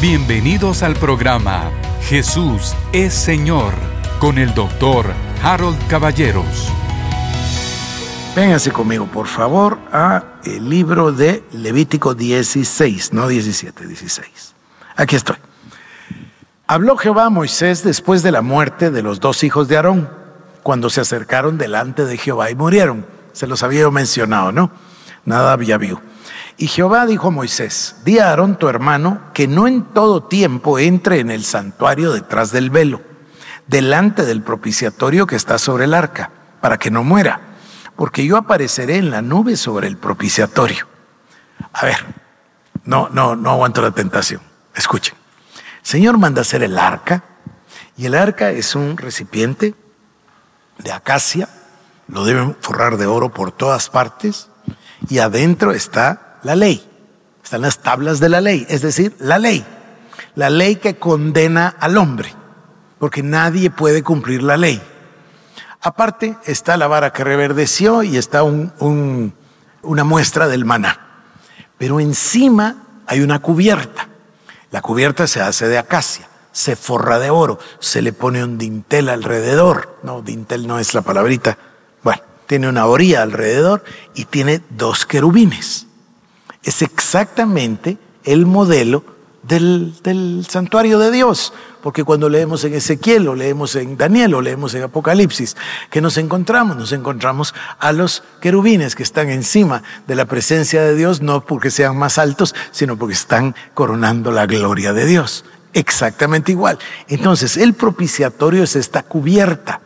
Bienvenidos al programa Jesús es Señor con el doctor Harold Caballeros. Véngase conmigo, por favor, a el libro de Levítico 16, no 17, 16. Aquí estoy. Habló Jehová a Moisés después de la muerte de los dos hijos de Aarón, cuando se acercaron delante de Jehová y murieron. Se los había mencionado, ¿no? Nada había vio. Y Jehová dijo a Moisés, di a Aarón tu hermano que no en todo tiempo entre en el santuario detrás del velo, delante del propiciatorio que está sobre el arca, para que no muera, porque yo apareceré en la nube sobre el propiciatorio. A ver, no, no, no aguanto la tentación. Escuchen. Señor manda hacer el arca, y el arca es un recipiente de acacia, lo deben forrar de oro por todas partes, y adentro está la ley, están las tablas de la ley, es decir, la ley, la ley que condena al hombre, porque nadie puede cumplir la ley. Aparte está la vara que reverdeció y está un, una muestra del maná, pero encima hay una cubierta. La cubierta se hace de acacia, se forra de oro, se le pone un dintel alrededor. No, dintel no es la palabrita. Bueno, tiene una orilla alrededor y tiene dos querubines. Es exactamente el modelo del, santuario de Dios, porque cuando leemos en Ezequiel o leemos en Daniel o leemos en Apocalipsis, ¿qué nos encontramos? Nos encontramos a los querubines que están encima de la presencia de Dios, no porque sean más altos, sino porque están coronando la gloria de Dios. Exactamente igual. Entonces, el propiciatorio es esta cubierta.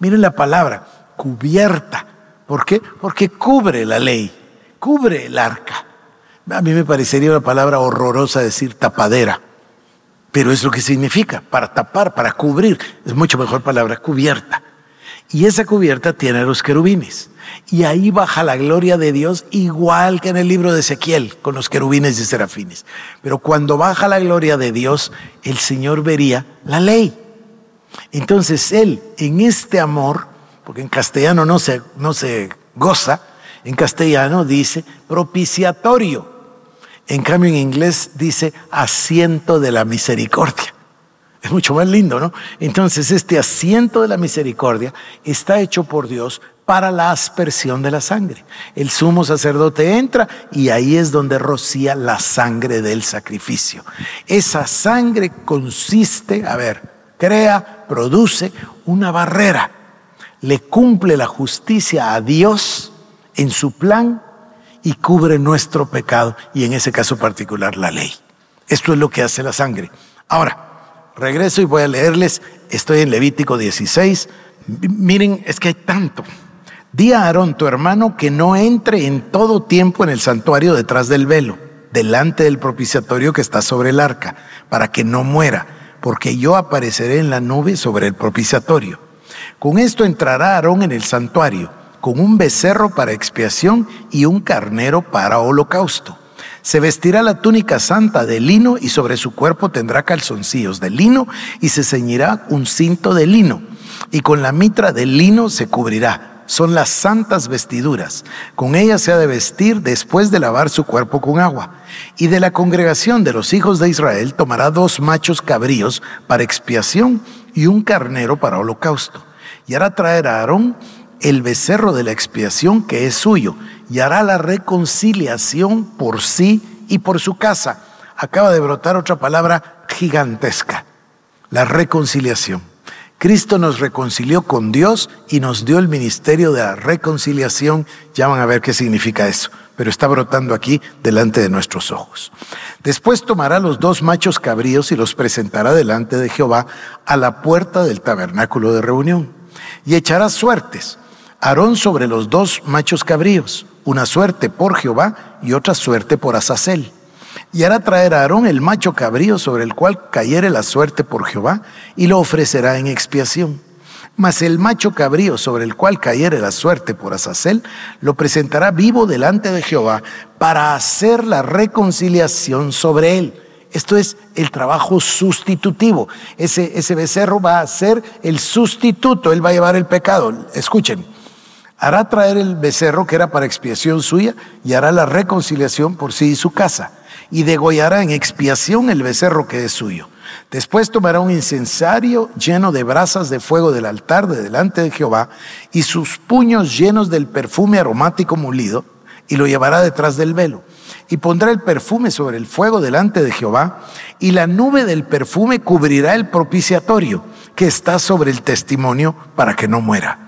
Miren la palabra, cubierta. ¿Por qué? Porque cubre la ley, cubre el arca. A mí me parecería una palabra horrorosa decir tapadera, pero es lo que significa, para tapar, para cubrir. Es mucho mejor palabra, cubierta. Y esa cubierta tiene los querubines. Y ahí baja la gloria de Dios igual que en el libro de Ezequiel, con los querubines y serafines. Pero cuando baja la gloria de Dios, el Señor vería la ley. Entonces Él, en este amor, porque en castellano no se, no se goza, en castellano dice propiciatorio. En cambio, en inglés dice asiento de la misericordia. Es mucho más lindo, ¿no? Entonces, este asiento de la misericordia está hecho por Dios para la aspersión de la sangre. El sumo sacerdote entra y ahí es donde rocía la sangre del sacrificio. Esa sangre consiste, a ver, crea, produce una barrera. Le cumple la justicia a Dios en su plan y cubre nuestro pecado y en ese caso particular la ley. Esto es lo que hace la sangre. Ahora, regreso y voy a leerles, estoy en Levítico 16. Miren, es que hay tanto. Di a Aarón, tu hermano, que no entre en todo tiempo en el santuario detrás del velo, delante del propiciatorio que está sobre el arca, para que no muera, porque yo apareceré en la nube sobre el propiciatorio. Con esto entrará Aarón en el santuario con un becerro para expiación y un carnero para holocausto. Se vestirá la túnica santa de lino y sobre su cuerpo tendrá calzoncillos de lino y se ceñirá un cinto de lino y con la mitra de lino se cubrirá. Son las santas vestiduras. Con ellas se ha de vestir después de lavar su cuerpo con agua. Y de la congregación de los hijos de Israel tomará dos machos cabríos para expiación y un carnero para holocausto. Y hará traer a Aarón el becerro de la expiación que es suyo y hará la reconciliación por sí y por su casa. Acaba de brotar otra palabra gigantesca, la reconciliación. Cristo nos reconcilió con Dios y nos dio el ministerio de la reconciliación. Ya van a ver qué significa eso, pero está brotando aquí delante de nuestros ojos. Después tomará los dos machos cabríos y los presentará delante de Jehová a la puerta del tabernáculo de reunión y echará suertes Aarón sobre los dos machos cabríos, una suerte por Jehová y otra suerte por Azazel. Y hará traer a Aarón el macho cabrío sobre el cual cayere la suerte por Jehová y lo ofrecerá en expiación. Mas el macho cabrío sobre el cual cayere la suerte por Azazel lo presentará vivo delante de Jehová para hacer la reconciliación sobre él. Esto es el trabajo sustitutivo. Ese, ese becerro va a ser el sustituto, él va a llevar el pecado. Escuchen, Hará traer el becerro que era para expiación suya y hará la reconciliación por sí y su casa. Y degollará en expiación el becerro que es suyo. Después tomará un incensario lleno de brasas de fuego del altar de delante de Jehová y sus puños llenos del perfume aromático molido y lo llevará detrás del velo. Y pondrá el perfume sobre el fuego delante de Jehová y la nube del perfume cubrirá el propiciatorio que está sobre el testimonio para que no muera.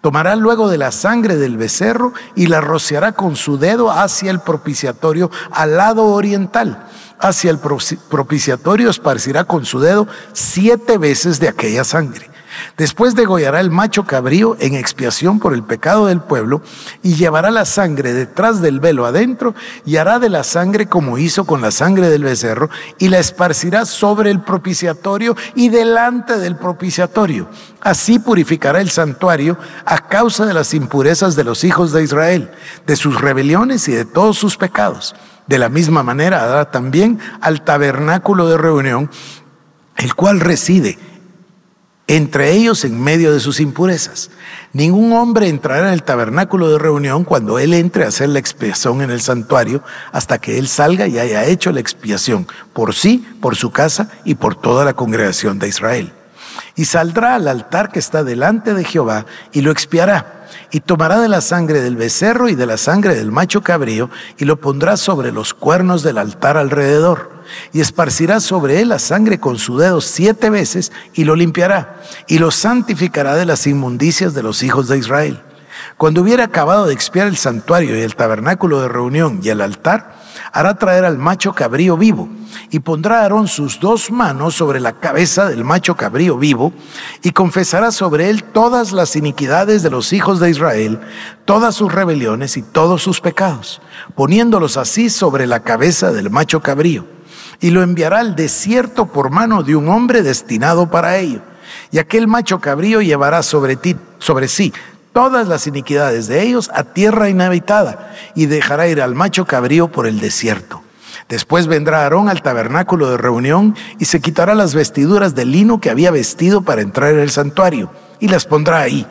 Tomará luego de la sangre del becerro y la rociará con su dedo hacia el propiciatorio al lado oriental. Hacia el propiciatorio esparcirá con su dedo siete veces de aquella sangre. Después degollará el macho cabrío en expiación por el pecado del pueblo y llevará la sangre detrás del velo adentro y hará de la sangre como hizo con la sangre del becerro y la esparcirá sobre el propiciatorio y delante del propiciatorio. Así purificará el santuario a causa de las impurezas de los hijos de Israel, de sus rebeliones y de todos sus pecados. De la misma manera hará también al tabernáculo de reunión, el cual reside entre ellos en medio de sus impurezas. Ningún hombre entrará en el tabernáculo de reunión cuando él entre a hacer la expiación en el santuario hasta que él salga y haya hecho la expiación por sí, por su casa y por toda la congregación de Israel. Y saldrá al altar que está delante de Jehová y lo expiará y tomará de la sangre del becerro y de la sangre del macho cabrío y lo pondrá sobre los cuernos del altar alrededor y esparcirá sobre él la sangre con su dedo siete veces y lo limpiará y lo santificará de las inmundicias de los hijos de Israel. Cuando hubiera acabado de expiar el santuario y el tabernáculo de reunión y el altar, hará traer al macho cabrío vivo y pondrá Aarón sus dos manos sobre la cabeza del macho cabrío vivo y confesará sobre él todas las iniquidades de los hijos de Israel, todas sus rebeliones y todos sus pecados, poniéndolos así sobre la cabeza del macho cabrío y lo enviará al desierto por mano de un hombre destinado para ello. Y aquel macho cabrío llevará sobre ti, sobre sí, todas las iniquidades de ellos a tierra inhabitada y dejará ir al macho cabrío por el desierto. Después vendrá Aarón al tabernáculo de reunión y se quitará las vestiduras de lino que había vestido para entrar en el santuario y las pondrá ahí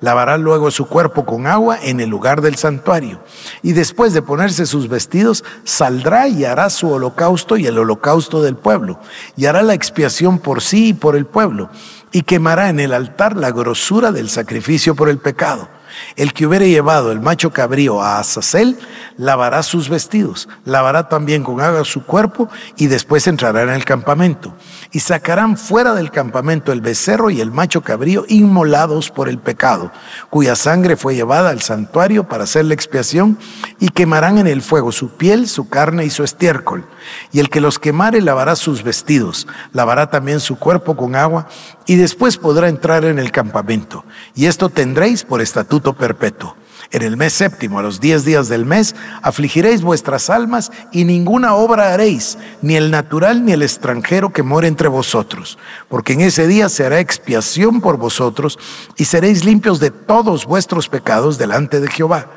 Lavará luego su cuerpo con agua en el lugar del santuario. Y después de ponerse sus vestidos, saldrá y hará su holocausto y el holocausto del pueblo. Y hará la expiación por sí y por el pueblo. Y quemará en el altar la grosura del sacrificio por el pecado el que hubiere llevado el macho cabrío a Azazel, lavará sus vestidos, lavará también con agua su cuerpo y después entrará en el campamento. Y sacarán fuera del campamento el becerro y el macho cabrío inmolados por el pecado, cuya sangre fue llevada al santuario para hacer la expiación, y quemarán en el fuego su piel, su carne y su estiércol. Y el que los quemare lavará sus vestidos, lavará también su cuerpo con agua, y después podrá entrar en el campamento. Y esto tendréis por estatuto perpetuo. En el mes séptimo, a los diez días del mes, afligiréis vuestras almas y ninguna obra haréis, ni el natural ni el extranjero que more entre vosotros, porque en ese día se hará expiación por vosotros y seréis limpios de todos vuestros pecados delante de Jehová.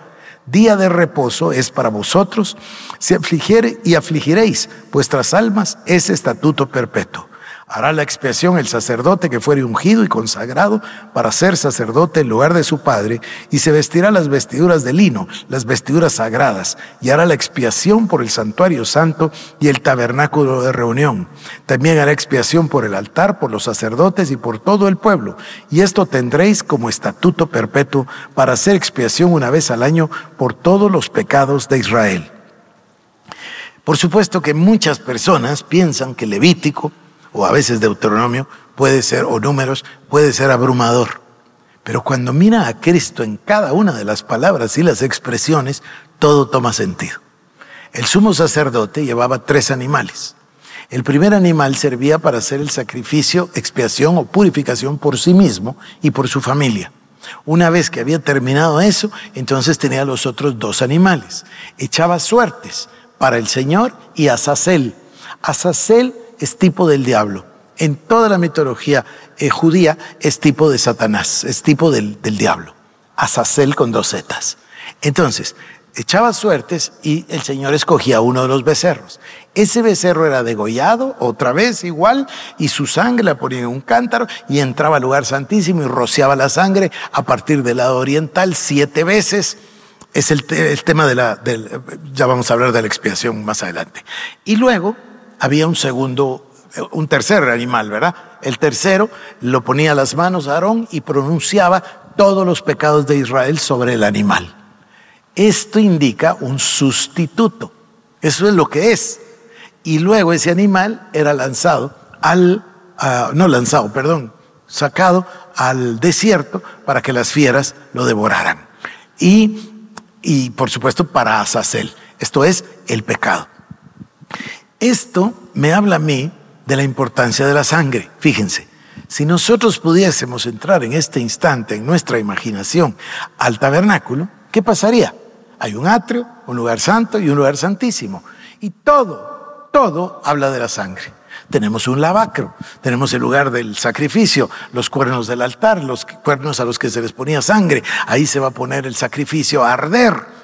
Día de reposo es para vosotros, si afligiere y afligiréis vuestras almas, es estatuto perpetuo. Hará la expiación el sacerdote que fuere ungido y consagrado para ser sacerdote en lugar de su padre, y se vestirá las vestiduras de lino, las vestiduras sagradas, y hará la expiación por el santuario santo y el tabernáculo de reunión. También hará expiación por el altar, por los sacerdotes y por todo el pueblo, y esto tendréis como estatuto perpetuo para hacer expiación una vez al año por todos los pecados de Israel. Por supuesto que muchas personas piensan que Levítico, o a veces Deuteronomio, puede ser, o números, puede ser abrumador. Pero cuando mira a Cristo en cada una de las palabras y las expresiones, todo toma sentido. El sumo sacerdote llevaba tres animales. El primer animal servía para hacer el sacrificio, expiación o purificación por sí mismo y por su familia. Una vez que había terminado eso, entonces tenía los otros dos animales. Echaba suertes para el Señor y Azazel. Azazel es tipo del diablo. En toda la mitología eh, judía es tipo de Satanás, es tipo del, del diablo. Azazel con dos zetas. Entonces, echaba suertes y el Señor escogía uno de los becerros. Ese becerro era degollado, otra vez igual, y su sangre la ponía en un cántaro y entraba al lugar santísimo y rociaba la sangre a partir del lado oriental siete veces. Es el, tema de la, del, ya vamos a hablar de la expiación más adelante. Y luego había un segundo, un tercer animal, ¿verdad? El tercero lo ponía las manos a Aarón y pronunciaba todos los pecados de Israel sobre el animal. Esto indica un sustituto. Eso es lo que es. Y luego ese animal era lanzado al, no lanzado, perdón, sacado al desierto para que las fieras lo devoraran. Y, y por supuesto para Azazel. Esto es el pecado. Esto me habla a mí de la importancia de la sangre. Fíjense, si nosotros pudiésemos entrar en este instante en nuestra imaginación al tabernáculo, ¿qué pasaría? Hay un atrio, un lugar santo y un lugar santísimo. Y todo, todo habla de la sangre. Tenemos un lavacro, tenemos el lugar del sacrificio, los cuernos del altar, los cuernos a los que se les ponía sangre. Ahí se va a poner el sacrificio a arder.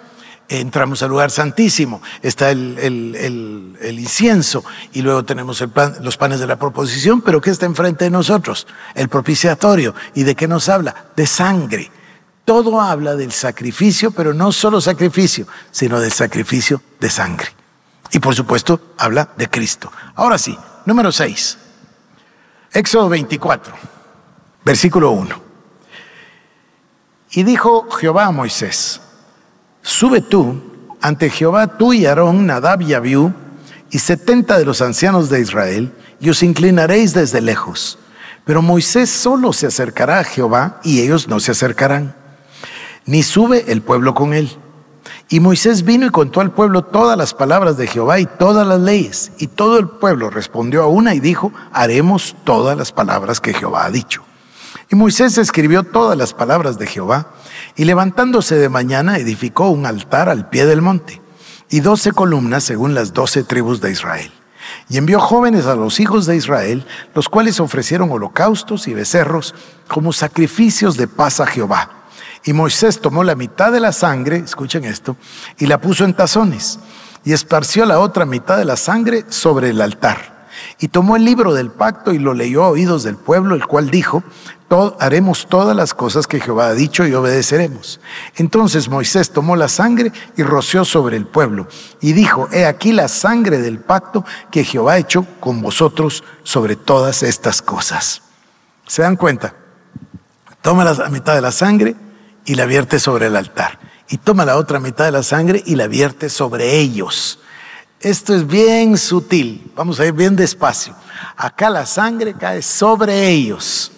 Entramos al lugar santísimo, está el, incienso y luego tenemos los panes de la proposición, pero ¿qué está enfrente de nosotros? El propiciatorio. ¿Y de qué nos habla? De sangre. Todo habla del sacrificio, pero no solo sacrificio, sino del sacrificio de sangre. Y por supuesto, habla de Cristo. Ahora sí, número 6. Éxodo 24, versículo 1. Y dijo Jehová a Moisés, sube tú ante Jehová tú y Aarón, Nadab y Abiú, y setenta de los ancianos de Israel, y os inclinaréis desde lejos. Pero Moisés solo se acercará a Jehová, y ellos no se acercarán ni sube el pueblo con él. Y Moisés vino y contó al pueblo todas las palabras de Jehová y todas las leyes. Y todo el pueblo respondió a una y dijo, haremos todas las palabras que Jehová ha dicho. Y Moisés escribió todas las palabras de Jehová y levantándose de mañana edificó un altar al pie del monte y doce columnas según las doce tribus de Israel. Y envió jóvenes a los hijos de Israel, los cuales ofrecieron holocaustos y becerros como sacrificios de paz a Jehová y Moisés tomó la mitad de la sangre, escuchen esto, y la puso en tazones, y esparció la otra mitad de la sangre sobre el altar. Y tomó el libro del pacto y lo leyó a oídos del pueblo, el cual dijo, haremos todas las cosas que Jehová ha dicho y obedeceremos. Entonces Moisés tomó la sangre y roció sobre el pueblo y dijo, he aquí la sangre del pacto que Jehová ha hecho con vosotros sobre todas estas cosas. ¿Se dan cuenta? Toma la mitad de la sangre, y la vierte sobre el altar. Y toma la otra mitad de la sangre y la vierte sobre ellos. Esto es bien sutil. Vamos a ir bien despacio. Acá la sangre cae sobre ellos.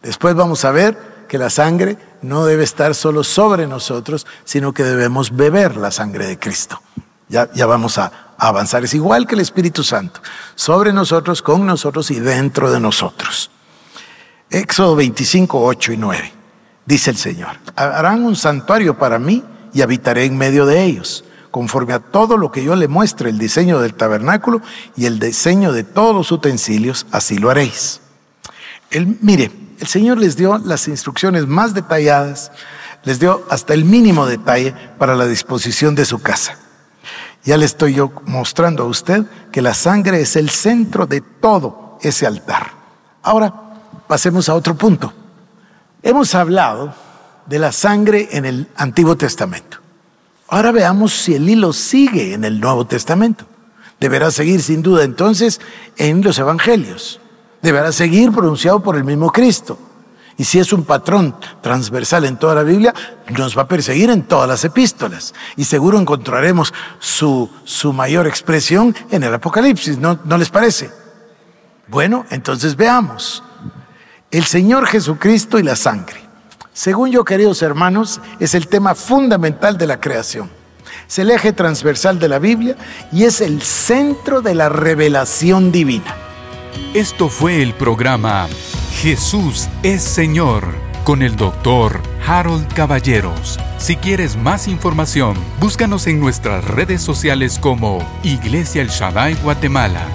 Después vamos a ver que la sangre no debe estar solo sobre nosotros, sino que debemos beber la sangre de Cristo. Ya, ya vamos a, avanzar. Es igual que el Espíritu Santo. Sobre nosotros, con nosotros y dentro de nosotros. Éxodo 25, 8 y 9 dice el Señor. Harán un santuario para mí y habitaré en medio de ellos, conforme a todo lo que yo le muestre, el diseño del tabernáculo y el diseño de todos los utensilios, así lo haréis. El, mire, el Señor les dio las instrucciones más detalladas, les dio hasta el mínimo detalle para la disposición de su casa. Ya le estoy yo mostrando a usted que la sangre es el centro de todo ese altar. Ahora, pasemos a otro punto. Hemos hablado de la sangre en el Antiguo Testamento. Ahora veamos si el hilo sigue en el Nuevo Testamento. Deberá seguir sin duda entonces en los Evangelios. Deberá seguir pronunciado por el mismo Cristo. Y si es un patrón transversal en toda la Biblia, nos va a perseguir en todas las epístolas. Y seguro encontraremos su, su mayor expresión en el Apocalipsis, ¿no, ¿no les parece? Bueno, entonces veamos el Señor Jesucristo y la sangre. Según yo, queridos hermanos, es el tema fundamental de la creación. Es el eje transversal de la Biblia y es el centro de la revelación divina. Esto fue el programa Jesús es Señor con el doctor Harold Caballeros. Si quieres más información, búscanos en nuestras redes sociales como Iglesia El Shaddai Guatemala